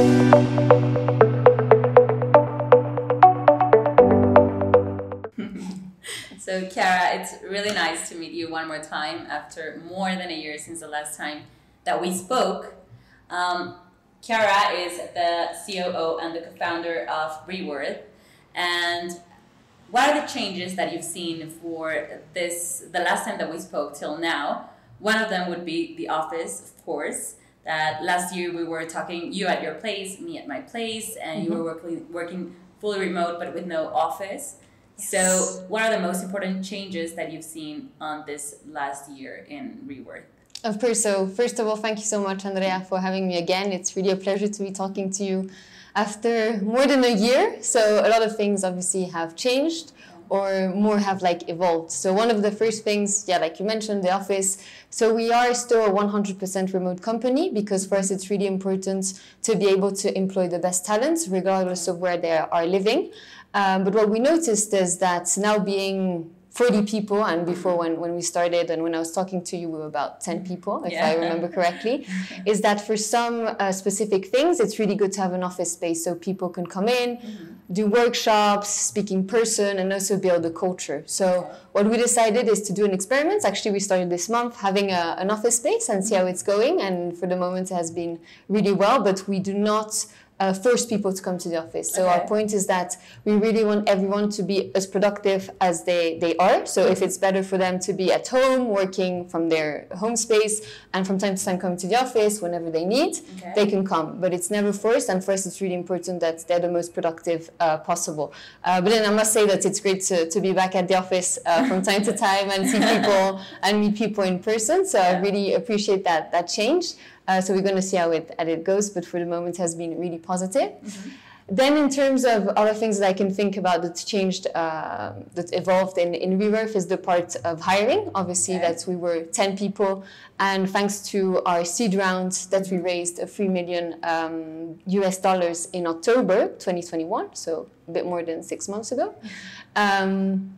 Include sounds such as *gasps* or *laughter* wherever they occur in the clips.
*laughs* So, Kara, it's really nice to meet you one more time after more than a year since the last time that we spoke. Um, Chiara is the COO and the co founder of Reworth. And what are the changes that you've seen for this, the last time that we spoke till now? One of them would be the office, of course. That last year we were talking, you at your place, me at my place, and mm-hmm. you were working, working fully remote but with no office. So, what are the most important changes that you've seen on this last year in Reworth? Of course. So, first of all, thank you so much, Andrea, for having me again. It's really a pleasure to be talking to you after more than a year. So, a lot of things obviously have changed or more have like evolved. So one of the first things, yeah, like you mentioned, the office. So we are still a 100% remote company because for us it's really important to be able to employ the best talents regardless of where they are living. Um, but what we noticed is that now being 40 people, and before when, when we started and when I was talking to you, we were about 10 people, if yeah. I remember *laughs* correctly, is that for some uh, specific things, it's really good to have an office space so people can come in, mm-hmm. do workshops, speak in person, and also build a culture. So, what we decided is to do an experiment. Actually, we started this month having a, an office space and see how it's going. And for the moment, it has been really well, but we do not uh, force people to come to the office. So okay. our point is that we really want everyone to be as productive as they, they are. So if it's better for them to be at home, working from their home space, and from time to time come to the office whenever they need, okay. they can come. But it's never forced, and for us it's really important that they're the most productive uh, possible. Uh, but then I must say that it's great to, to be back at the office uh, from *laughs* time to time and see people and meet people in person. So yeah. I really appreciate that, that change. Uh, so we're going to see how it, how it goes, but for the moment has been really positive. Mm-hmm. Then, in terms of other things that I can think about that's changed, uh, that evolved in, in Reworth is the part of hiring. Obviously, okay. that we were 10 people, and thanks to our seed round that we raised a 3 million um, US dollars in October 2021, so a bit more than six months ago, mm-hmm. um,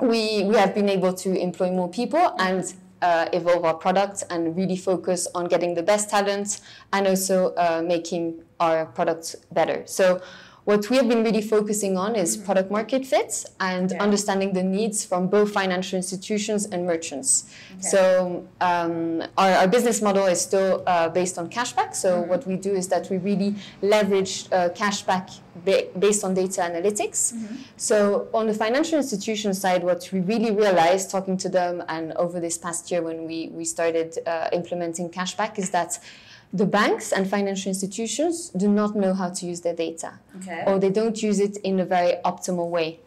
we, we have been able to employ more people and uh, evolve our product and really focus on getting the best talent and also uh, making our products better. So what we have been really focusing on is mm-hmm. product market fit and okay. understanding the needs from both financial institutions and merchants. Okay. So um, our, our, business model is still uh, based on cashback. So mm-hmm. what we do is that we really leverage uh, cashback ba- based on data analytics. Mm-hmm. So on the financial institution side, what we really realized talking to them and over this past year when we, we started uh, implementing cashback is that the banks and financial institutions do not know how to use their data okay. or they don't use it in a very optimal way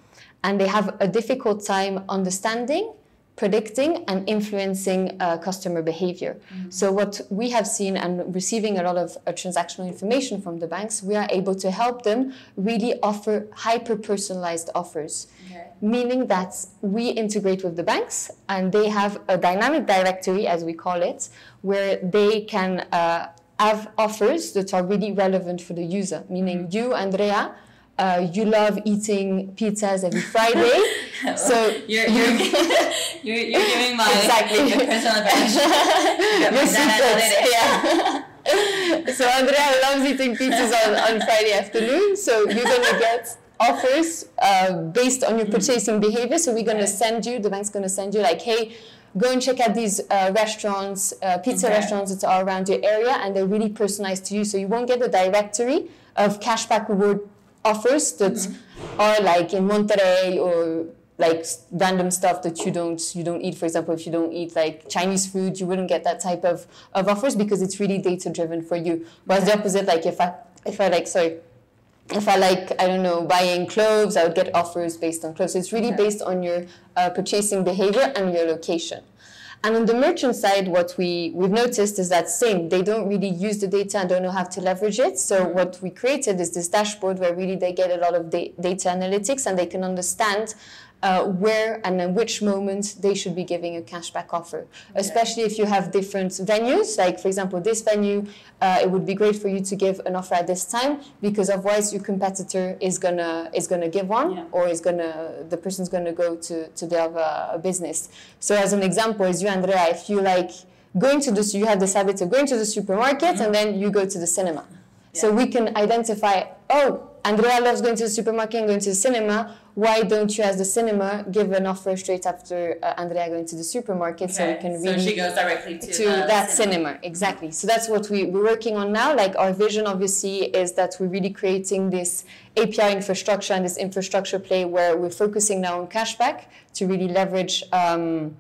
and they have a difficult time understanding predicting and influencing uh, customer behavior. Mm-hmm. So what we have seen and receiving a lot of uh, transactional information from the banks, we are able to help them really offer hyper personalized offers. Okay. Meaning that we integrate with the banks and they have a dynamic directory, as we call it, where they can uh, have offers that are really relevant for the user. Meaning mm-hmm. you, Andrea, uh, you love eating pizzas every Friday. *laughs* so you're, you're, *laughs* *laughs* you're, you're, giving my, exactly. your personal advantage. your secrets, yeah. so Andrea loves eating pizzas on, on Friday afternoon. So you're going to get offers uh, based on your purchasing behavior. So we're going to send you, the bank's going to send you like, hey, go and check out these uh, restaurants, uh, pizza okay. restaurants that are around your area, and they're really personalized to you. So you won't get a directory of cashback reward offers that mm-hmm. are like in Monterrey or like random stuff that you don't you don't eat. For example, if you don't eat like Chinese food, you wouldn't get that type of, of offers because it's really data driven for you. Whereas the opposite, like if I if I like sorry. If I like, I don't know, buying clothes, I would get offers based on clothes. It's really based on your uh, purchasing behavior and your location. And on the merchant side, what we, we've noticed is that same, they don't really use the data and don't know how to leverage it. So mm-hmm. what we created is this dashboard where really they get a lot of da- data analytics and they can understand uh, where and at which moment they should be giving a cashback offer. Okay. Especially if you have different venues, like for example, this venue, uh, it would be great for you to give an offer at this time because otherwise your competitor is gonna is gonna give one yeah. or is gonna the person's gonna go to to their other business. So as an example, is you Andrea, if you like going to the you have this habit of going to the supermarket mm-hmm. and then you go to the cinema So we can identify, oh, Andrea loves going to the supermarket and going to the cinema. Why don't you, as the cinema, give an offer straight after uh, Andrea going to the supermarket so we Okay. can So really she goes directly to, to that cinema. exactly so that's what we, we're working on now like our vision obviously is that we're really creating this api infrastructure and this infrastructure play where we're focusing now on cashback to really leverage um,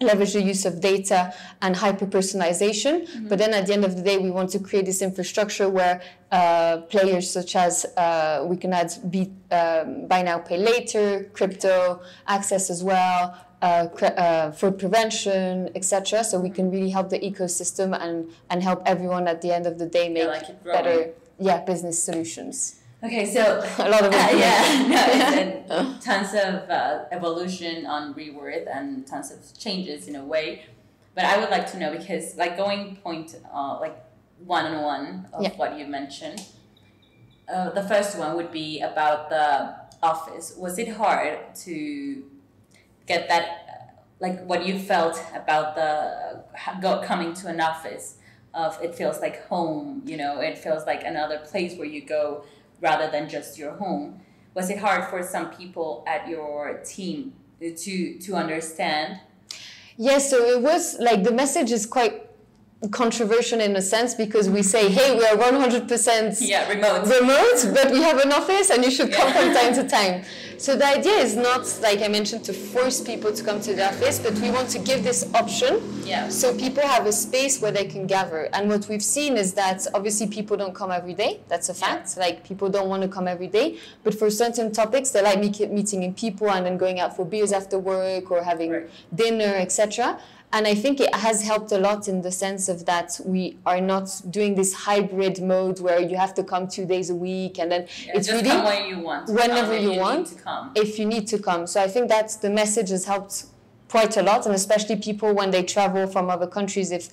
leverage the use of data and hyper personalization but then at the end of the day we want to create this infrastructure where uh, players such as uh, we can add be, um, buy now pay later crypto access as well uh, cre- uh, fraud prevention etc so we can really help the ecosystem and and help everyone at the end of the day make like better yeah business solutions Okay, so *laughs* a lot of *laughs* *laughs* Uh, yeah, no, tons of uh, evolution on Reworth and tons of changes in a way. But I would like to know because, like, going point, uh, like one on one of Yeah. what you mentioned. Uh, the first one would be about the office. Was it hard to get that, uh, like, what you felt about the uh, go, coming to an office? Of it feels like home, you know. It feels like another place where you go rather than just your home. Was it hard for some people at your team to to understand? Yes, so it was like the message is quite controversial in a sense because we say, hey, we are 100% Yeah, remote. remote, but we have an office and you should come from time to time. So the idea is not, like I mentioned, to force people to come to the office, but we want to give this option Yeah. so people have a space where they can gather. And what we've seen is that obviously people don't come every day. That's a fact. Like people don't want to come every day. But for certain topics, they like meeting in people and then going out for beers after work or having Right. dinner, etc. And I think it has helped a lot in the sense of that we are not doing this hybrid mode where you have to come two days a week and then Yeah, it's really when you want. whenever you need want. to come. if you need to come. So I think that the message has helped quite a lot, and especially people when they travel from other countries. If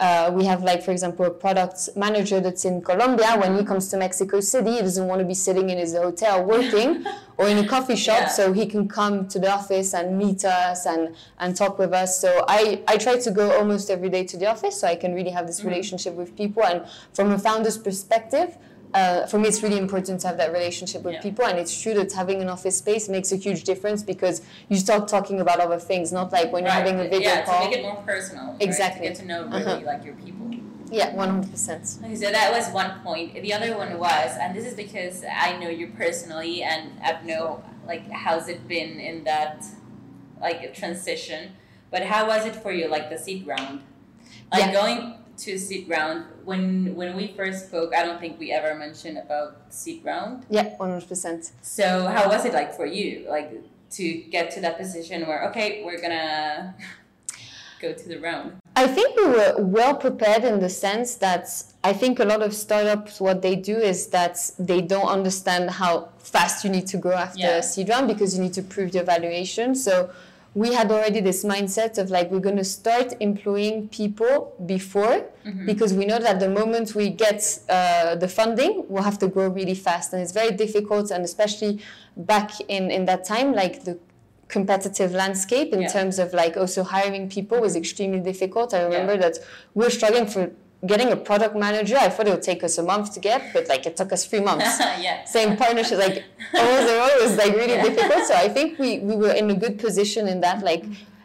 uh, we have, like, for example, a product manager that's in Colombia, when he comes to Mexico City, he doesn't want to be sitting in his hotel working *laughs* or in a coffee shop, Yeah. so he can come to the office and meet us and, and talk with us. So I, I try to go almost every day to the office so I can really have this relationship with people. And from a founder's perspective, uh, for me, it's really important to have that relationship with Yeah. people, and it's true that having an office space makes a huge difference because you start talking about other things, not like when you're having a video yeah, call. to make it more personal. right? Exactly. To get to know really Uh-huh. like your people. yeah, one hundred percent. Okay, so that was one point. The other one was, and this is because I know you personally, and I've know like how's it been in that like transition. But how was it for you, like the seed round? Like Yeah. going to seed round when when we first spoke, I don't think we ever mentioned about seed round. Yeah, one hundred percent. So how was it like for you, like to get to that position where okay, we're gonna *laughs* go to the round? I think we were well prepared in the sense that I think a lot of startups, what they do is that they don't understand how fast you need to grow after Yeah. a seed round because you need to prove your valuation. So we had already this mindset of like we're going to start employing people before because we know that the moment we get uh, the funding we'll have to grow really fast and it's very difficult and especially back in in that time like the competitive landscape in Yeah. terms of like also hiring people was extremely difficult i remember Yeah. that we we're struggling for getting a product manager i thought it would take us a month to get but like it took us three months *laughs* yeah. same partnership like *laughs* it was like really Yeah. difficult so i think we, we were in a good position in that like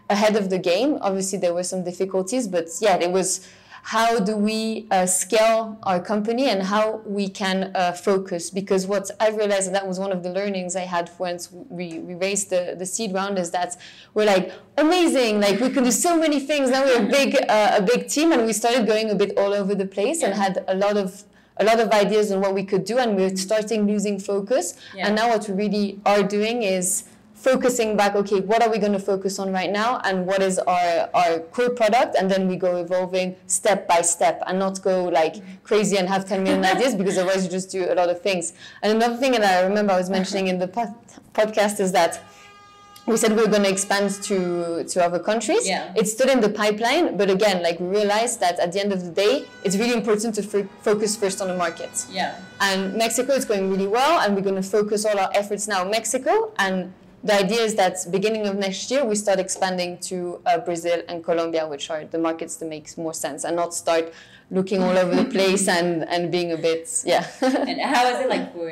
ahead of the game obviously there were some difficulties but yeah it was how do we uh, scale our company and how we can uh, focus? Because what i realized and that was one of the learnings i had once we, we raised the, the seed round is that we're like amazing. Like we can do so many things. Now we're a big uh, a big team and we started going a bit all over the place and had a lot of a lot of ideas on what we could do and we're starting losing focus. Yeah. and now what we really are doing is focusing back okay what are we going to focus on right now and what is our our core product and then we go evolving step by step and not go like crazy and have 10 million *laughs* ideas because otherwise you just do a lot of things and another thing that i remember i was mentioning in the pod- podcast is that we said we were going to expand to to other countries Yeah. it's still in the pipeline but again like we realized that at the end of the day it's really important to f- focus first on the market Yeah. and Mexico is going really well, and we're going to focus all our efforts now on Mexico. And the idea is that beginning of next year we start expanding to uh, Brazil and Colombia, which are the markets that makes more sense, and not start looking all over the place and and being a bit yeah. *laughs* and how is it like for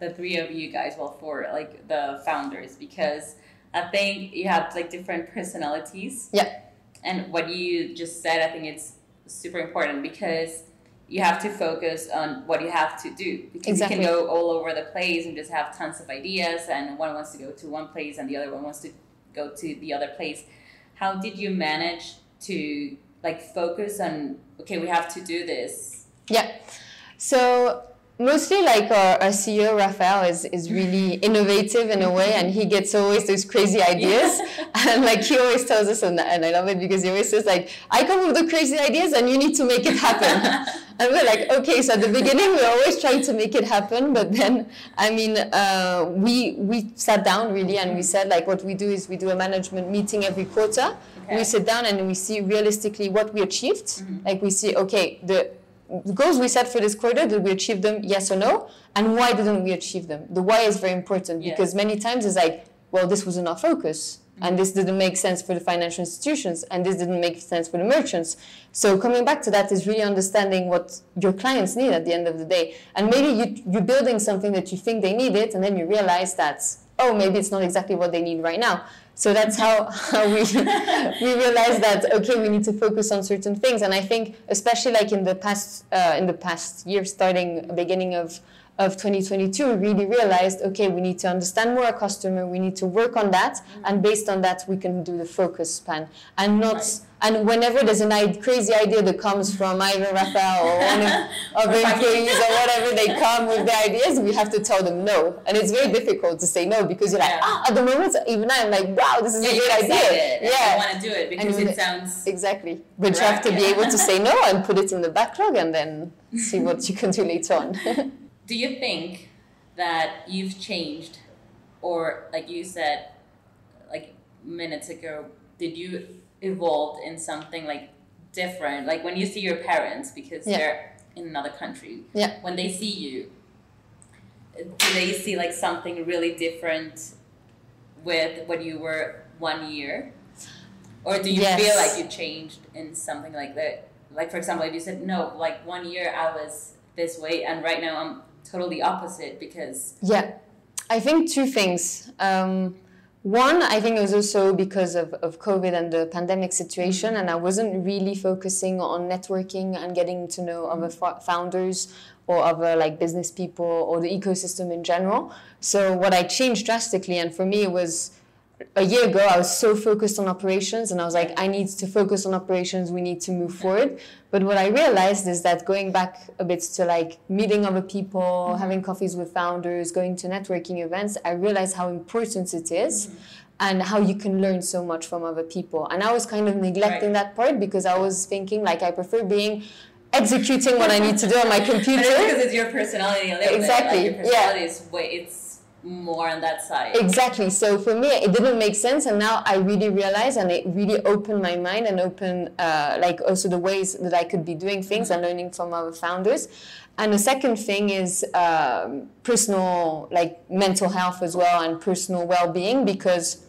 the three of you guys? Well, for like the founders, because I think you have like different personalities. Yeah. And what you just said, I think it's super important because you have to focus on what you have to do because exactly. you can go all over the place and just have tons of ideas and one wants to go to one place and the other one wants to go to the other place. How did you manage to like focus on okay we have to do this? Yeah. So mostly like our, our ceo rafael is, is really *laughs* innovative in a way and he gets always those crazy ideas. *laughs* *laughs* And like he always tells us and, and i love it because he always says like i come with the crazy ideas and you need to make it happen. And we're like okay so at the beginning we're always trying to make it happen but then i mean uh, we we sat down really and we said like what we do is we do a management meeting every quarter. Okay. we sit down and we see realistically what we achieved. Mm-hmm. like we see okay the goals we set for this quarter, did we achieve them? Yes or no? And why didn't we achieve them? The why is very important yes. because many times it's like, well, this was not our focus. Mm-hmm. And this didn't make sense for the financial institutions, and this didn't make sense for the merchants. So coming back to that is really understanding what your clients need at the end of the day. And maybe you, you're building something that you think they need it, and then you realize that, oh, maybe it's not exactly what they need right now. So that's how, how we, *laughs* we realized that, okay, we need to focus on certain things. And I think, especially like in the past, uh, in the past year, starting beginning of, of 2022, we really realized, okay, we need to understand more our customer, we need to work on that, mm-hmm. and based on that, we can do the focus plan. And not, right. and whenever there's a crazy idea that comes from either Rafael or one of, *laughs* of our employees or whatever, they *laughs* come with the ideas, we have to tell them no. And it's very difficult to say no because you're like, ah, at the moment, even I'm like, wow, this is yeah, a great idea. Yeah, I want to do it because and it sounds exactly. But you have to be able to say no *laughs* and put it in the backlog and then see what you can do later on. Do you think that you've changed? Or like you said like minutes ago did you evolve in something like different? Like when you see your parents because yeah. they're in another country yeah. when they see you do they see like something really different with what you were one year? Or do you yes. feel like you changed in something like that? Like for example if you said no like one year i was this way and right now i'm totally opposite because yeah i think two things um, one i think it was also because of, of covid and the pandemic situation mm-hmm. and i wasn't really focusing on networking and getting to know other mm-hmm. founders or other like business people or the ecosystem in general so what i changed drastically and for me it was a year ago i was so focused on operations and i was like i need to focus on operations we need to move forward but what i realized is that going back a bit to like meeting other people mm-hmm. having coffees with founders going to networking events i realized how important it is, mm-hmm. and how you can learn so much from other people and i was kind of neglecting right. that part because i was thinking like i prefer being executing what i need to do on my *laughs* computer because it's your personality a little exactly bit. Like your personality yeah. is way it's more on that side. Exactly. So for me, it didn't make sense, and now I really realize, and it really opened my mind and opened uh, like also the ways that I could be doing things mm-hmm. and learning from other founders. And the second thing is um, personal, like mental health as well, and personal well-being, because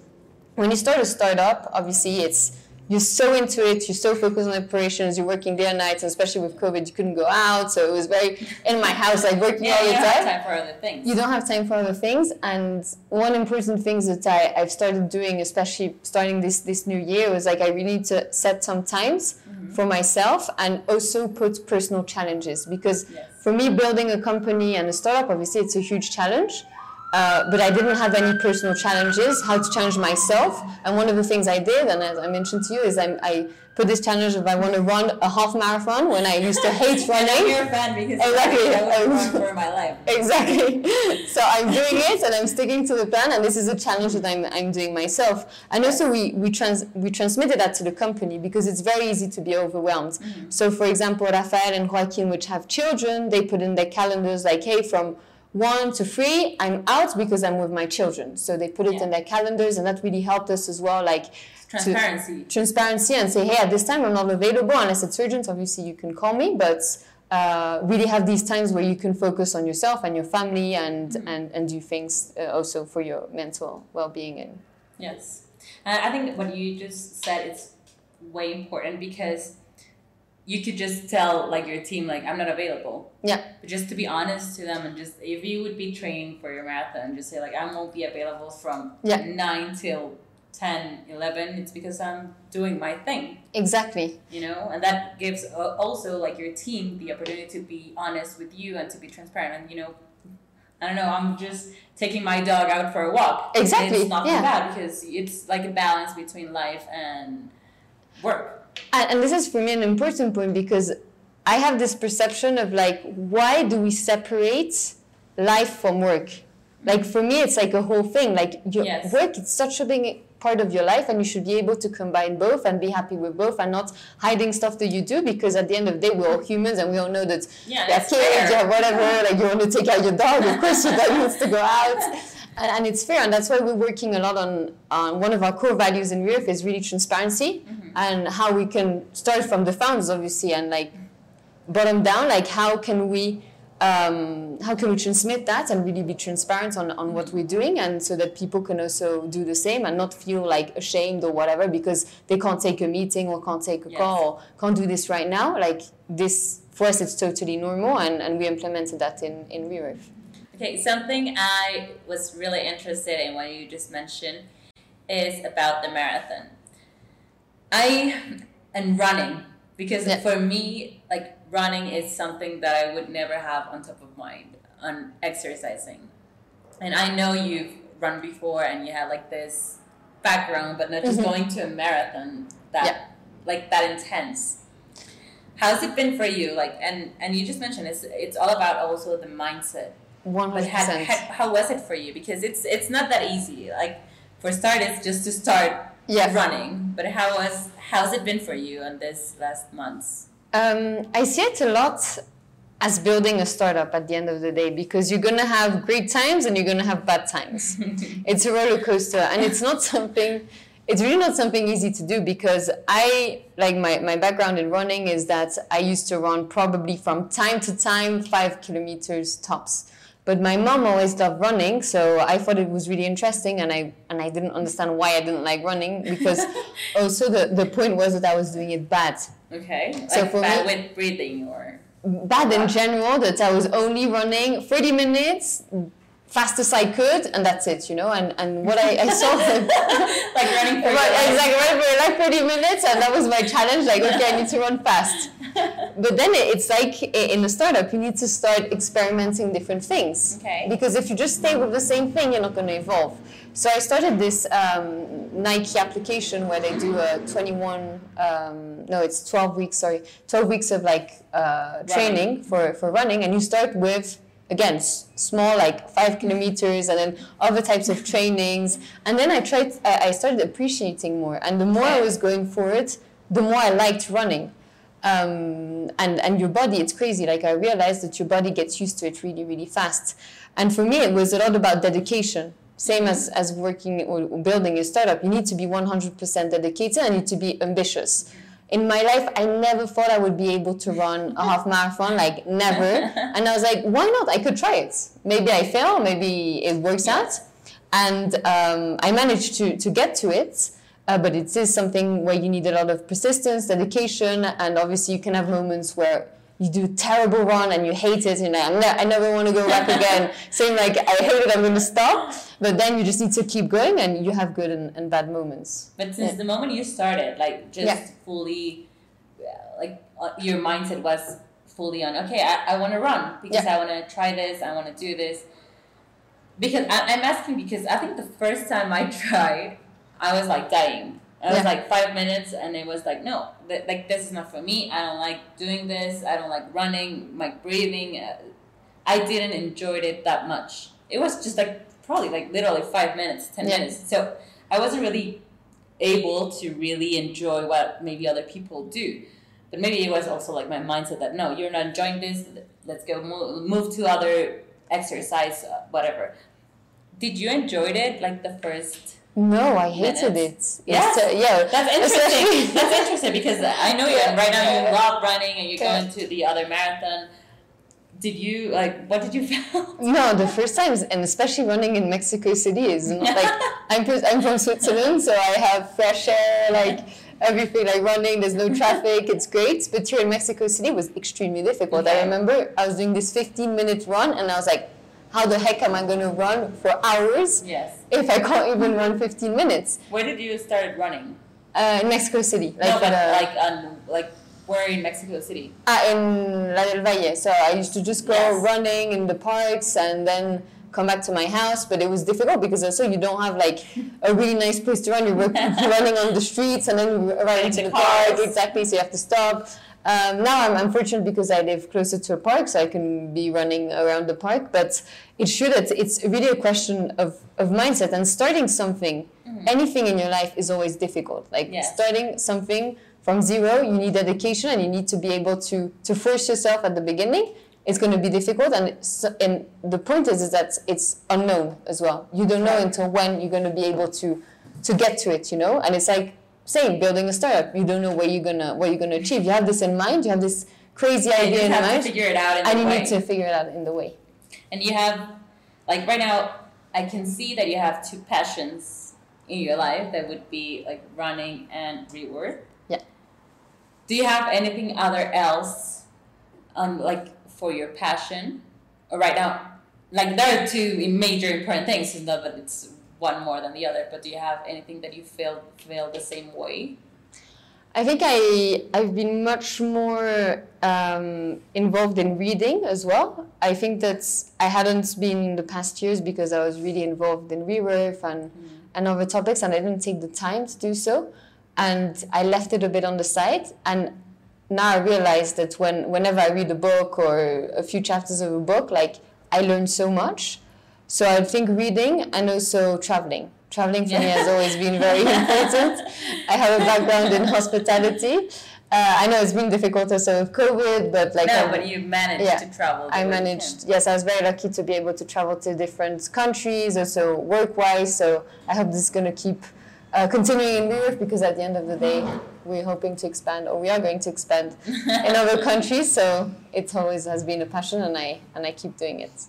when you start a startup, obviously it's you're so into it, you're so focused on operations, you're working day and night, and especially with COVID, you couldn't go out, so it was very in my house, like working yeah, all the time. You don't have time for other things. You don't have time for other things, and one important thing that I, I've started doing, especially starting this this new year, was like I really need to set some times mm-hmm. for myself and also put personal challenges because yes. for me, building a company and a startup, obviously, it's a huge challenge uh, but I didn't have any personal challenges, how to challenge myself. And one of the things I did, and as I mentioned to you, is I, I put this challenge of I want to run a half marathon when I used to *laughs* hate running. You're a fan because exactly. I was *laughs* for my life. Exactly. So I'm doing it and I'm sticking to the plan, and this is a challenge that I'm, I'm doing myself. And also we we trans we transmitted that to the company because it's very easy to be overwhelmed. Mm-hmm. So for example, Rafael and Joaquin, which have children, they put in their calendars like, hey, from one to three, I'm out because I'm with my children. So they put it yeah. in their calendars, and that really helped us as well. Like transparency, transparency, and say, hey, at this time I'm not available unless it's urgent. Obviously, you can call me, but uh, uh, really have these times where you can focus on yourself and your family and Mm-hmm. and, and do things uh, also for your mental well-being and Yes. And I think what you just said is way important because you could just tell like your team like I'm not available. Yeah. But just to be honest to them and just if you would be training for your marathon, and just say like I won't be available from Yeah. 9 till 10, 11. It's because I'm doing my thing, exactly you know? And that gives uh, also like your team the opportunity to be honest with you and to be transparent and you know I don't know, I'm just taking my dog out for a walk. Exactly, It's not yeah. bad because it's like a balance between life and work. And, and this is for me an important point because i have this perception of like why do we separate life from work like for me it's like a whole thing like your Yes. work it's such a big part of your life and you should be able to combine both and be happy with both and not hiding stuff that you do because at the end of the day we're all humans and we all know that Yeah, you have that's kids, you have whatever, like you want to take out your dog, of course your dog needs to go out. And, and it's fair, and that's why we're working a lot on, on one of our core values in Reworth is really transparency Mm-hmm. and how we can start from the founders, obviously, and like bottom down, like how can we um, how can we transmit that and really be transparent on, on what we're doing and so that people can also do the same and not feel like ashamed or whatever because they can't take a meeting or can't take a Yes. call or can't do this right now like this for us it's totally normal and, and we implemented that in, in Reworth. Okay, something I was really interested in what you just mentioned is about the marathon. I and running because Yeah. for me, like running is something that I would never have on top of mind on exercising. And I know you've run before and you have like this background, but not just Mhm. going to a marathon that Yeah. like that intense. How's it been for you? Like, and and you just mentioned it's it's all about also the mindset. One But hundred how, percent. how, how was it for you? Because it's it's not that easy. Like for starters, just to start Yeah. running. But how was how's it been for you on this last months? Um, I see it a lot as building a startup at the end of the day because you're gonna have great times and you're gonna have bad times. *laughs* it's a roller coaster and it's not something it's really not something easy to do because I like my, my background in running is that I used to run probably from time to time five kilometers tops. But my mom always loved running, so I thought it was really interesting and I and I didn't understand why I didn't like running because *laughs* also the, the point was that I was doing it bad. Okay. Like So for bad me- with breathing or bad in general that I was only running 30 minutes fast as I could and that's it, you know. And, and what I, I saw *laughs* like running for your Right, life. exactly right for like 30 minutes and that was my challenge like okay I need to run fast *laughs* but then it's like in a startup you need to start experimenting different things Okay. because if you just stay with the same thing you're not going to evolve so I started this um, Nike application where they do a 21 um, no it's 12 weeks sorry 12 weeks of like uh, training for, for running and you start with again small like five kilometers and then other types of trainings. And then i tried i started appreciating more. And the more i was going for it the more i liked running. Um, and and your body it's crazy. Like i realized that your body gets used to it really really fast. And for me it was a lot about dedication. Same as as working or or building a startup. You need to be 100% dedicated and you need to be ambitious in my life i never thought i would be able to run a half marathon like never. *laughs* And i was like why not? I could try it. Maybe i fail maybe it works out. And um, i managed to to get to it. Uh, but it is something where you need a lot of persistence dedication and obviously you can have moments where you do a terrible run and you hate it and like, ne- I never want to go back again *laughs* saying like I hate it I'm going to stop but then you just need to keep going and you have good and, and bad moments But since Yeah. the moment you started, like just Yeah. fully, uh, like uh, your mindset was fully on. Okay, I, I want to run because I want to try this. I want to do this. Because I, I'm asking because I think the first time I *laughs* tried, I was like dying. I was Yeah. like five minutes, and it was like no, th- like this is not for me. I don't like doing this. I don't like running. My breathing. Uh, I didn't enjoy it that much. It was just like probably like literally five minutes, ten Yeah. minutes. So I wasn't really able to really enjoy what maybe other people do. But maybe it was also like my mindset that no, you're not enjoying this. Let's go move, move to other exercise, uh, whatever. Did you enjoy it like the first No, I hated Minutes. it. It's, uh, yeah, That's interesting. *laughs* That's interesting because I know you right now you love running and you're Yeah. going to the other marathon. Did you like? What did you *laughs* feel? No, the first times, and especially running in Mexico City is not like *laughs* I'm I'm from Switzerland, so I have fresh air, like everything, like running. There's no traffic. It's great, but here in Mexico City was extremely difficult. I remember I was doing this 15 minute run, and I was like, how the heck am I going to run for hours yes. if I can't even run 15 minutes? Where did you start running? Uh, in Mexico City, like, no, but uh, like um, like where in Mexico City? Ah, in La del Valle. So I used to just go Yes. running in the parks and then come back to my house. But it was difficult because also you don't have like a really nice place to run. You're *laughs* running on the streets and then running to the the park. Exactly. So you have to stop. Um, now I'm, I'm fortunate because I live closer to a park, so I can be running around the park. But it should. It's, it's really a question of, of mindset and starting something. Anything in your life is always difficult. Like Yes. starting something from zero, you need dedication and you need to be able to to force yourself at the beginning. It's going to be difficult, and it's, and the point is is that it's unknown as well. You don't know until when you're going to be able to to get to it, you know. And it's like same building a startup. You don't know where you're gonna what you're gonna achieve. You have this in mind. You have this crazy You idea in have to mind, figure it out in and the you way. need to figure it out in the way. And you have, like right now, I can see that you have two passions in your life that would be like running and Reworth. Yeah. Do you have anything other else, um, like for your passion, or right now, like there are two major important things. It's not that it's one more than the other, but do you have anything that you feel feel the same way? I think I I've been much more um, involved in reading as well. I think that I hadn't been in the past years because I was really involved in reworth and and other topics, and I didn't take the time to do so, and I left it a bit on the side. And now I realize that when whenever I read a book or a few chapters of a book, like I learn so much. So I think reading and also traveling. Traveling for me has always been very *laughs* important. I have a background in hospitality. Uh, I know it's been difficult also with COVID, but like no, I'm- but you managed yeah. to travel. I managed, yes, I was very lucky to be able to travel to different countries, also work wise. So I hope this is going to keep uh, continuing in Europe because at the end of the day, we're hoping to expand, or we are going to expand *laughs* in other countries. So it always has been a passion, and I and I keep doing it.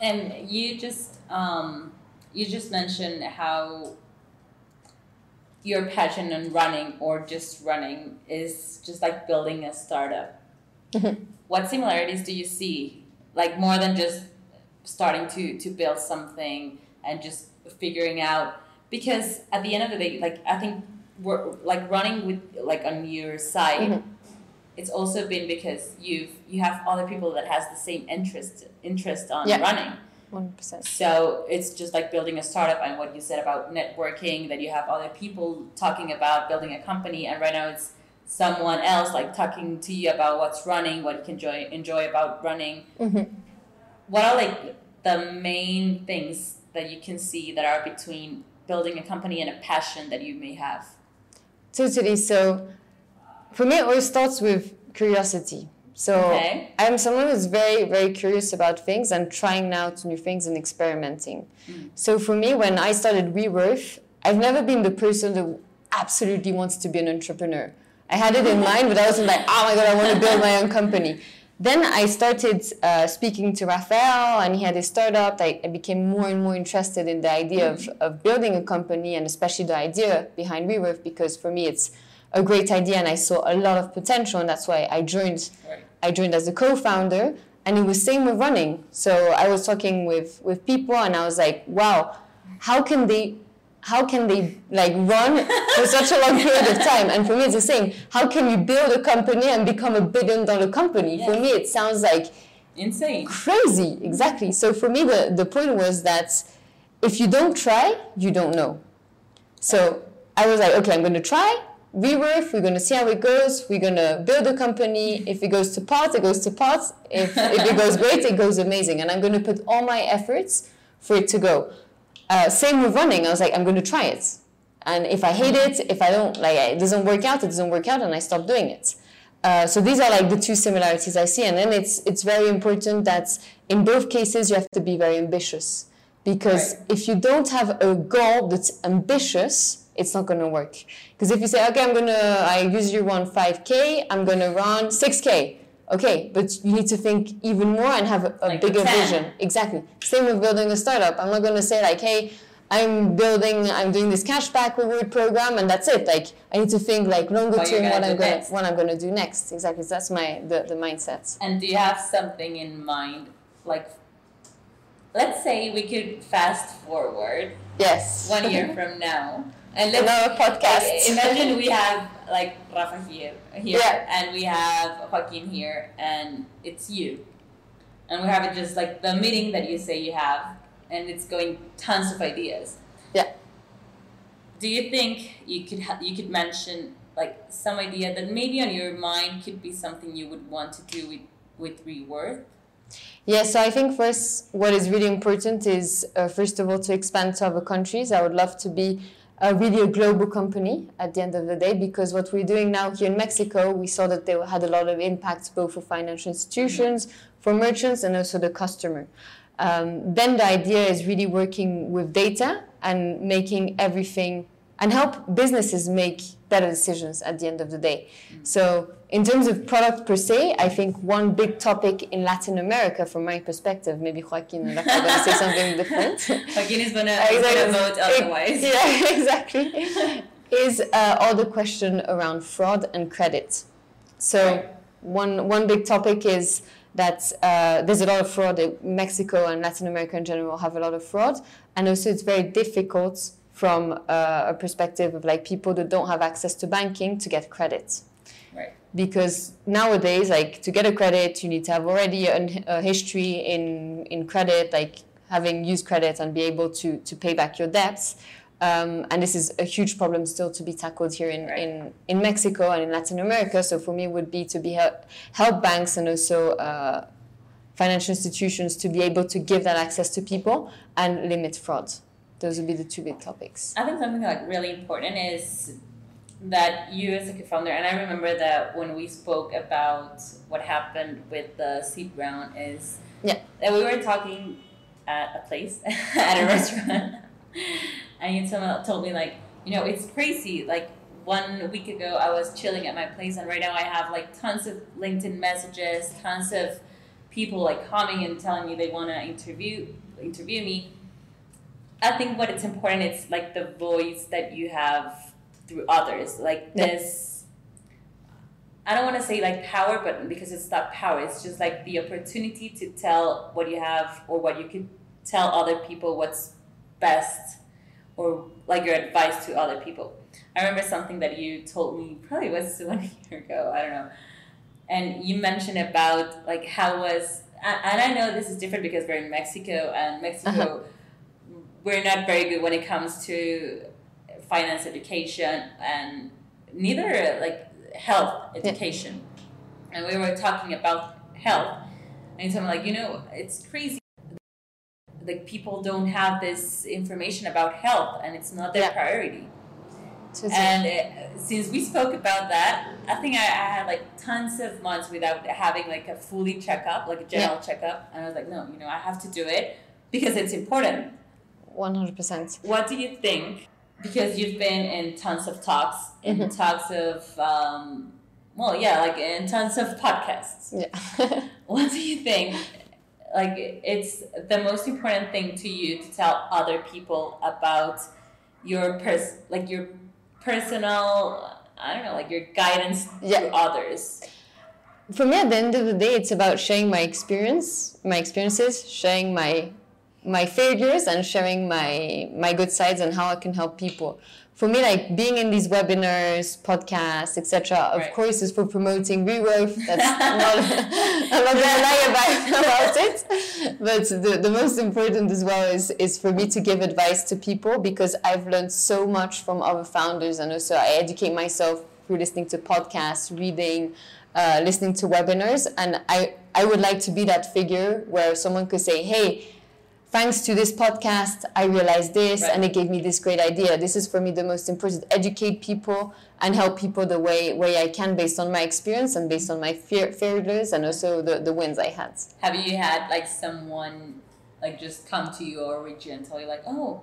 And you just um, you just mentioned how your passion in running or just running is just like building a startup. what similarities do you see? Like more than just starting to to build something and just figuring out because at the end of the day, like I think we're like running with like on your side. Mhm. It's also been because you've you have other people that has the same interest interest on Yeah. running. One percent. So it's just like building a startup and what you said about networking, that you have other people talking about building a company, and right now it's someone else like talking to you about what's running, what you can enjoy enjoy about running. hmm What are like the main things that you can see that are between building a company and a passion that you may have? Totally. So for me, it always starts with curiosity. So Okay. I'm someone who's very, very curious about things and trying out new things and experimenting. Mm. So for me, when I started Reworth, I've never been the person that absolutely wants to be an entrepreneur. I had it in mind, but I wasn't like, oh my god, I want to build my own company. Then I started uh, speaking to Rafael, and he had his startup. I, I became more and more interested in the idea of, of building a company, and especially the idea behind Reworth, because for me it's a great idea, and I saw a lot of potential, and that's why I joined Right. I joined as a co-founder, and it was same with running. So I was talking with with people, and I was like, wow, how can they, how can they like run for such a long period of time? And for me, it's the same. How can you build a company and become a billion dollar company? For me, it sounds like Insane. crazy. Exactly. So for me, the the point was that if you don't try, you don't know. So I was like, okay, I'm going to try. Reworth, we're going to see how it goes. We're going to build a company. If it goes to pot, it goes to pot. If, if it goes great, it goes amazing. And I'm going to put all my efforts for it to go. Uh, same with running. I was like, I'm going to try it. And if I hate it, if I don't, like, it doesn't work out, it doesn't work out, and I stop doing it. Uh, so these are like the two similarities I see. And then it's, it's very important that in both cases, you have to be very ambitious because Right. if you don't have a goal that's ambitious it's not going to work. Because if you say okay i'm going to i usually run 5k i'm going to run 6k okay but you need to think even more and have a, a Like bigger 10. vision. Exactly. Same with building a startup. I'm not going to say like hey i'm building i'm doing this cashback reward program and that's it. Like i need to think like longer What term gonna what i'm do going next. to what i'm going to do next. Exactly. So that's my the, the mindset. And do you have something in mind? Like, let's say we could fast forward yes. one year from now, and let's another podcast like, imagine we have like Rafa here, here, Yeah. and we have Joaquin here, and it's you, and we have it just like the meeting that you say you have, and it's going tons of ideas. Yeah. Do you think you could ha- you could mention like some idea that maybe on your mind could be something you would want to do with with Reworth? Yeah, so I think first, what is really important is uh, first of all to expand to other countries. I would love to be a really a global company at the end of the day because what we're doing now here in Mexico, we saw that they had a lot of impacts both for financial institutions, for merchants, and also the customer. Um, then the idea is really working with data and making everything and help businesses make better decisions at the end of the day. So, in terms of product per se, I think one big topic in Latin America, from my perspective, maybe Joaquin and Rafa are going to say something different. *laughs* Joaquin is gonna, vote otherwise. *laughs* Yeah, *laughs* exactly. Is uh, all the question around fraud and credit. So one one big topic is that uh, there's a lot of fraud. Mexico and Latin America in general have a lot of fraud, and also it's very difficult from uh, a perspective of like people that don't have access to banking to get credit Right. because nowadays like to get a credit you need to have already an, a history in in credit like having used credit and be able to to pay back your debts um, and this is a huge problem still to be tackled here in, Right. in, in Mexico and in Latin America. So for me, it would be to be help, help banks and also uh, financial institutions to be able to give that access to people and limit fraud. Those would be the two big topics. I think something like really important is that you as a co-founder, and I remember that when we spoke about what happened with the seed round is Yeah. that we were talking at a place *laughs* at a restaurant, *laughs* and you told, told me like you know it's crazy like. One week ago, I was chilling at my place, and right now I have like tons of LinkedIn messages, tons of people like coming and telling me they want to interview interview me. I think what it's important is like the voice that you have through others, like Yeah. this. I don't want to say like power, but because it's not power, it's just like the opportunity to tell what you have or what you can tell other people what's best or like your advice to other people. I remember something that you told me probably was *laughs* one year ago. I don't know, and you mentioned about like how was and I know this is different because we're in Mexico and Mexico uh-huh. We're not very good when it comes to finance education and neither like health education. And we were talking about health, and so I'm like you know it's crazy. Like people don't have this information about health, and it's not their Yeah. priority. So And uh, since we spoke about that, I think I, I had like tons of months without having like a fully checkup, like a general checkup. And I was like, no, you know, I have to do it because it's important. 100%. What do you think? Because you've been in tons of talks, in Mhm. talks of, um, well, yeah, like in tons of podcasts. Yeah. *laughs* What do you think? Like, it's the most important thing to you to tell other people about your pers, like your personal, I don't know, like your guidance Yeah. to others. For me, at the end of the day, it's about sharing my experience, my experiences, sharing my my failures, and sharing my my good sides and how I can help people. For me, like being in these webinars, podcasts, etc. Of Right. course, is for promoting reworth. That's *laughs* not, I'm not gonna lie about, *laughs* about it. But the, the most important as well is is for me to give advice to people because I've learned so much from other founders, and also I educate myself through listening to podcasts, reading uh, listening to webinars and I, I would like to be that figure where someone could say hey thanks to this podcast i realized this Right. and it gave me this great idea this is for me the most important educate people and help people the way, way i can based on my experience and based on my fear, failures and also the, the wins i had Have you had like someone like just come to you or reach you and tell you like, oh,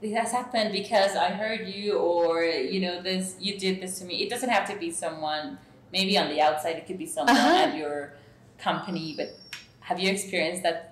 this has happened because I heard you or you know this you did this to me. It doesn't have to be someone maybe on the outside. It could be someone Uh-huh. at your company. But have you experienced that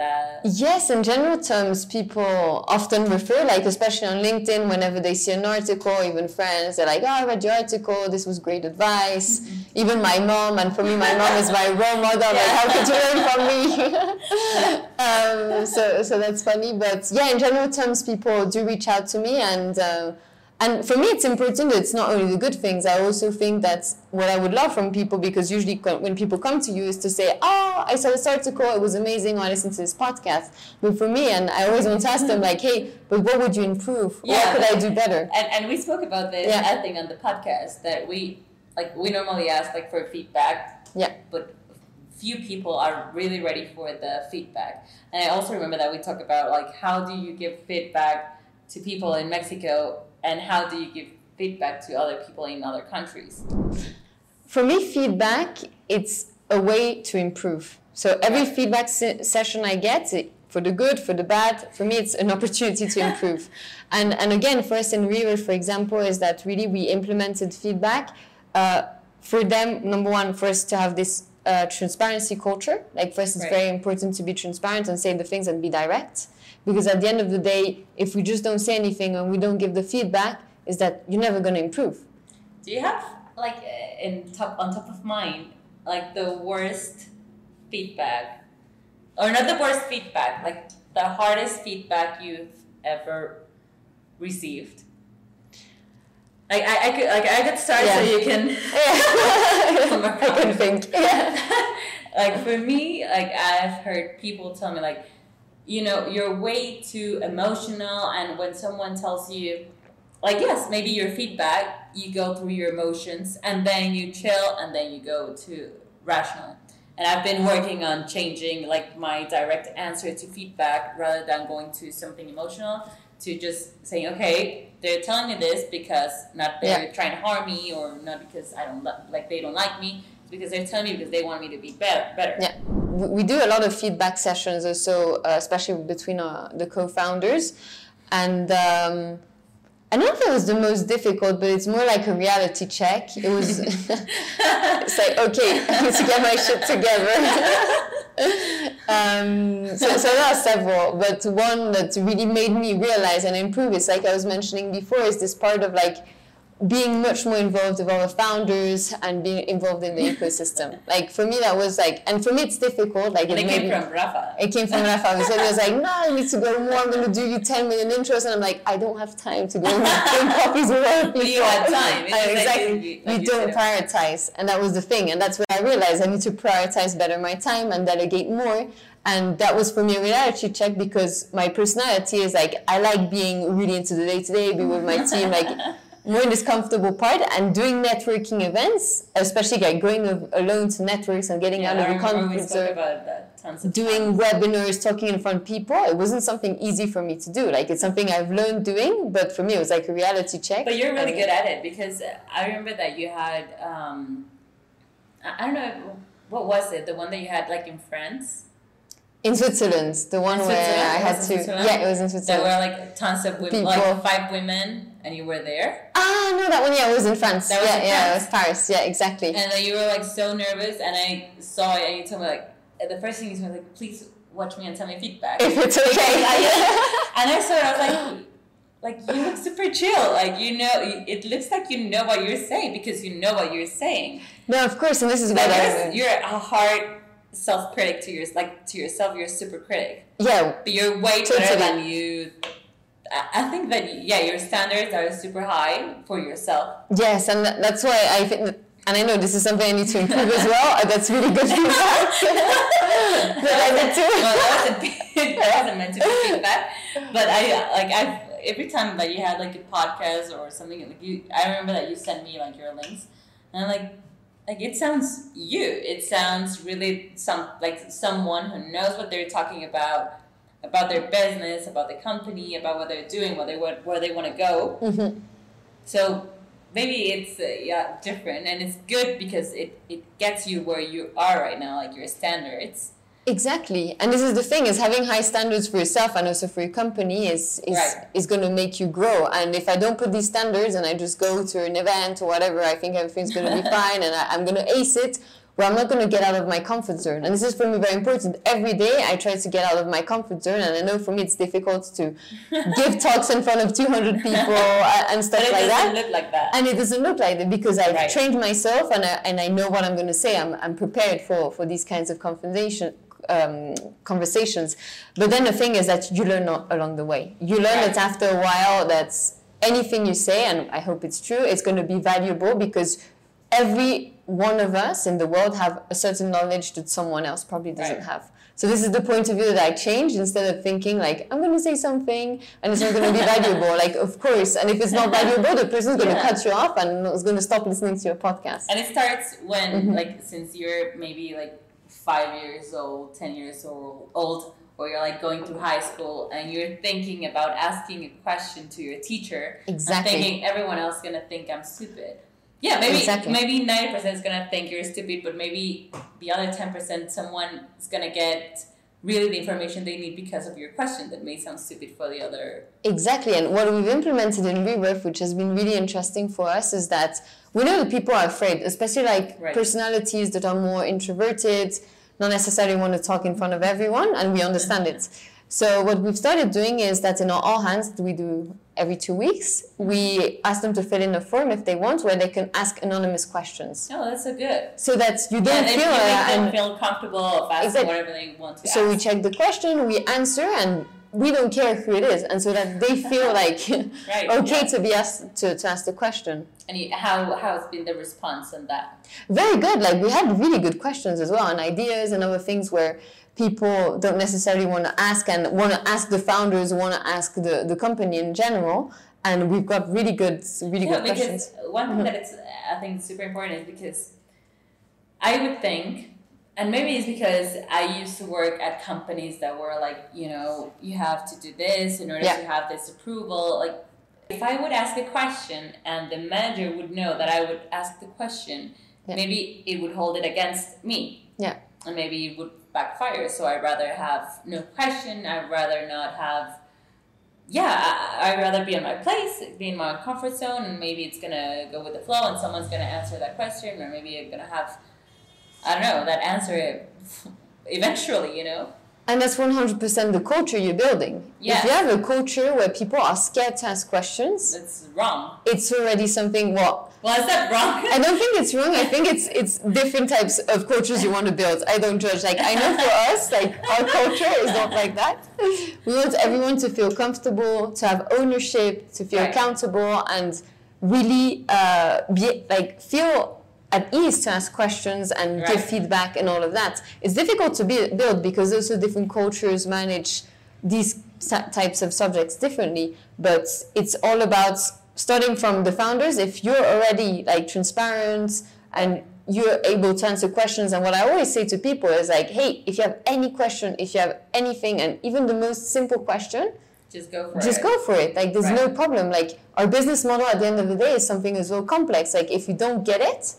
that? Yes, in general terms, people often refer, like especially on LinkedIn, whenever they see an article, even friends, they're like, "Oh, I read your article. This was great advice." Even my mom, and for me, my mom is my role model. Like, how could you learn from me? *laughs* um, so, so that's funny. But yeah, in general terms, people do reach out to me, and uh, and for me, it's important. that It's not only the good things. I also think that's what I would love from people because usually when people come to you is to say, "Oh, I saw this article. It was amazing. Or I listened to this podcast." But for me, and I always want to ask them, *laughs* like, "Hey, but what would you improve? Yeah. What could I do better?" And and we spoke about this Yeah. I think on the podcast that we like we normally ask like for feedback. Yeah. But few people are really ready for the feedback. And I also remember that we talked about like how do you give feedback to people in Mexico and how do you give feedback to other people in other countries. For me, feedback it's a way to improve. So every feedback se- session I get, it, for the good, for the bad, for me it's an *laughs* opportunity to improve. *laughs* and and again, for us in Reworth, for example, is that really we implemented feedback uh, for them. Number one, for us to have this uh, transparency culture. Like for us, it's Right. very important to be transparent and say the things and be direct. Because at the end of the day, if we just don't say anything and we don't give the feedback, is that you're never going to improve. Do you have like uh, in top on top of mind like the worst feedback, or not the worst feedback, like the hardest feedback you've ever received? Like I, I could like I could start so you can. yeah. *laughs* *laughs* I can think. Yeah. *laughs* like for me, like I've heard people tell me like, you know, you're way too emotional, and when someone tells you, like, yes, maybe your feedback, you go through your emotions, and then you chill, and then you go to rational. And I've been working on changing like my direct answer to feedback rather than going to something emotional to just saying, okay, they're telling me this because not they're trying to harm me or not because I don't li- like they don't like me. It's because they're telling me because they want me to be better. Better. Yeah. We do a lot of feedback sessions also, uh, especially between uh, the co-founders. And um, I don't know if it was the most difficult, but it's more like a reality check. It was, *laughs* it's like, okay, I need to get my shit together. *laughs* um, so, so there are several, but one that really made me realize and improve is like I was mentioning before, is this part of like being much more involved with our founders and being involved in the ecosystem. *laughs* Like for me, that was like, and for me, it's difficult. Like And it it came maybe- from Rafa. it came from Rafa. Said, he was like, no, I need to go more. I'm going to do you 10 million intros. And I'm like, I don't have time to go *laughs* make copies with other people. You had time. I- just like exactly. you- like you don't prioritize. And that was the thing. And that's what I realized. I need to prioritize better my time and delegate more. And that was for me a reality check because my personality is like, I like being really into the day to day, be with my team, like *laughs* more in this comfortable part and doing networking events, especially like going alone to networks and getting Yeah, out of the comfort zone about that tons doing webinars, talking in front of people, it wasn't something easy for me to do. Like it's something I've learned doing, but for me it was like a reality check. But you're really And- good at it because I remember that you had um, I I don't know what was it the one that you had like in France in Switzerland, the one In where I had to. Yeah, it was in Switzerland. there were like tons of women People. like five women and you were there ah, no, that one. Yeah, it was in France. That was yeah, yeah, France. it was Paris. Yeah, exactly. and then you were like so nervous and I saw it and you told me like the first thing you said like please watch me and tell me feedback if it's okay. *laughs* *laughs* and I saw it I was like *gasps* like you look super chill like you know it looks like you know what you're saying because you know what you're saying no, of course, and this is what you're, I. you're a hard self critic to your like to yourself. You're a super critic, Yeah, but you're way better than you. I think that yeah, your standards are super high for yourself. yes, and that's why I think. that- And I know this is something I need to improve as well. That's really good *laughs* feedback. *laughs* that I need to. well, that wasn't *laughs* that wasn't meant to be feedback, but I like I every time that you had like a podcast or something like you, I remember that you sent me like your links, and I'm like. Like it sounds you. It sounds really some like someone who knows what they're talking about, about their business, about the company, about what they're doing, what they what where they want to go. Mhm. So maybe it's uh, yeah different, and it's good because it, it gets you where you are right now, like your standards. Exactly, and this is the thing: is having high standards for yourself and also for your company is is Right. is going to make you grow. And if I don't put these standards and I just go to an event or whatever, I think everything's going to be *laughs* fine and I, I'm going to ace it. Well, I'm not going to get out of my comfort zone, and this is for me very important. Every day, I try to get out of my comfort zone, and I know for me it's difficult to *laughs* give talks in front of 200 people and stuff like doesn't that look like that. and it doesn't look like that because I've Right. trained myself and I, and I know what I'm going to say. I'm, I'm prepared for, for these kinds of conversation, um, conversations. But then the thing is that you learn along the way. You learn that after a while, that anything you say, and I hope it's true, it's going to be valuable because every one of us in the world have a certain knowledge that someone else probably doesn't Right. have. So this is the point of view that I changed instead of thinking like I'm going to say something and it's not going to be valuable. Like of course, and if it's not valuable, the person's going to Yeah. cut you off and is going to stop listening to your podcast. And it starts when, Mhm. like, since you're maybe like five years old, ten years old, old, or you're like going through high school and you're thinking about asking a question to your teacher, and Exactly. thinking everyone else is gonna think I'm stupid. Yeah, maybe Exactly. maybe ninety percent is gonna think you're stupid, but maybe the other ten percent, someone is gonna get really the information they need because of your question that may sound stupid for the other. Exactly, and what we've implemented in Reworth, which has been really interesting for us, is that we know that people are afraid, especially like Right. personalities that are more introverted, not necessarily want to talk in front of everyone, and we understand it. So what we've started doing is that in our all hands we do every two weeks, we ask them to fill in a form if they want, where they can ask anonymous questions, Oh, that's so good. so that you don't if feel and feel comfortable asking Exactly. whatever they want to so we check the question, we answer, and we don't care who it is, and so that they feel *laughs* like Right, *laughs* okay yeah. to be asked to, to ask the question. And you, how how has been the response on that? Very good. Like we had really good questions as well, and ideas and other things where people don't necessarily want to ask and want to ask the founders, want to ask the, the company in general. And we've got really good, really Yeah, good because questions. one thing Mhm. that it's I think is super important is because I would think, and maybe it's because I used to work at companies that were like, you know, you have to do this in order Yeah. to have this approval. Like, if I would ask a question and the manager would know that I would ask the question, Yeah. maybe it would hold it against me. Yeah. And maybe it would backfire. So I'd rather have no question. I'd rather not have yeah, I'd rather be in my place, be in my comfort zone, and maybe it's gonna go with the flow, and someone's gonna answer that question, or maybe you're gonna have, I don't know, that answer *laughs* eventually, you know. And that's 100% the culture you're building. Yeah. If you have a culture where people are scared to ask questions, it's wrong. it's already something, well, Well, is that wrong? I don't think it's wrong. I think it's it's different types of cultures you want to build. I don't judge. Like I know for us, like our culture is not like that. We want everyone to feel comfortable, to have ownership, to feel Right. accountable, and really uh, be like feel at ease to ask questions and give feedback and all of that. It's difficult to be, build because also different cultures manage these types of subjects differently. But it's all about starting from the founders. If you're already like transparent and you're able to answer questions, and what I always say to people is like, hey, if you have any question, if you have anything, and even the most simple question, Just go for just it. go for it. Like there's no problem. Like our business model at the end of the day is something as well complex. Like if you don't get it,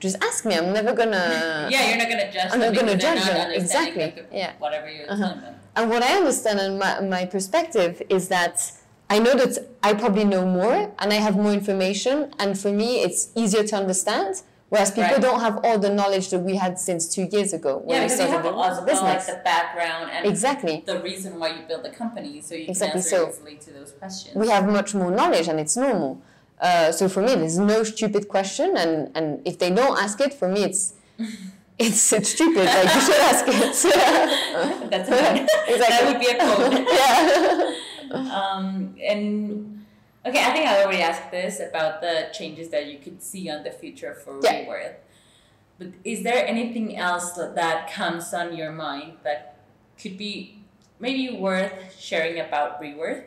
just ask me. I'm never gonna. *laughs* yeah, you're not gonna judge I'm not gonna judge them. Exactly. Yeah. whatever you're Uh-huh. telling them. And what I understand and my, my perspective is that I know that I probably know more and I have more information, and for me it's easier to understand. Whereas people Right. don't have all the knowledge that we had since two years ago when Yeah, we because you started have the business. like the background and exactly. the reason why you built the company, so you Exactly, can answer so easily to those questions. we have much more knowledge and it's normal. Uh, so for me, there's no stupid question, and, and if they don't ask it, for me, it's *laughs* it's, it's stupid. Like you should ask it. *laughs* That's a. Exactly. *laughs* That would be a quote. yeah. Um, and okay, I think I already asked this about the changes that you could see on the future for Yeah. Reworth. But is there anything else that, that comes on your mind that could be maybe worth sharing about Reworth?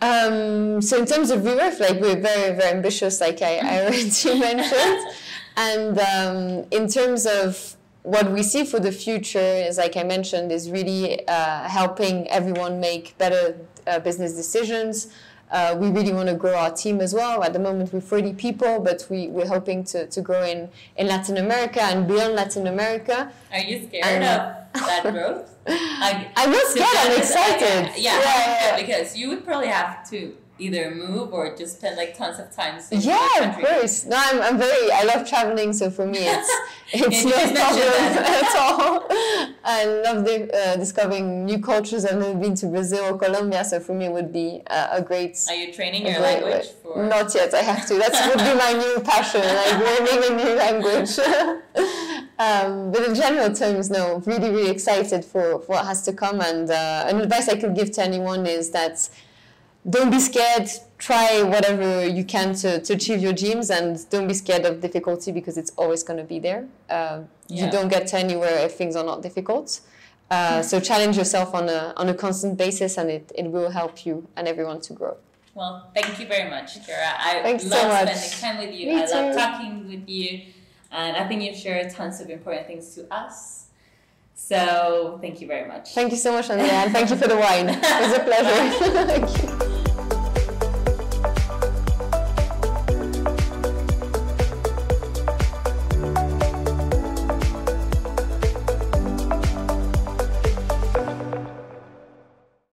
Um, so in terms of Reworth, like we're very, very ambitious, like I, I already *laughs* *laughs* mentioned. And um, in terms of what we see for the future is, like I mentioned, is really uh, helping everyone make better uh, business decisions, Uh, we really want to grow our team as well. At the moment, we're 40 people, but we, we're hoping to, to grow in, in Latin America and beyond Latin America. Are you scared of that growth? *laughs* Like, I'm not scared, I'm excited. yeah, yeah, yeah, because you would probably have to either move or just spend like tons of time. Yeah, of course. No, I'm, I'm very. I love traveling, so for me, it's *laughs* it's no problem *laughs* at all. I love the, uh, discovering new cultures. I've never been to Brazil or Colombia, so for me, it would be uh, a great. Are you training your language? For... Not yet. I have to. That *laughs* would be my new passion, like learning a new language. um, but in general terms, no, really, really excited for, for what has to come. And uh, an advice I could give to anyone is that don't be scared try whatever you can to, to achieve your dreams and don't be scared of difficulty because it's always going to be there uh, yeah. you don't get to anywhere if things are not difficult uh, so challenge yourself on a, on a constant basis and it, it will help you and everyone to grow well thank you very much Kara. I Thanks love so much. spending time with you Me I too. love talking with you and I think you've shared tons of important things to us so thank you very much. Thank you so much, Andrea, and thank you for the wine. It was a pleasure. *laughs*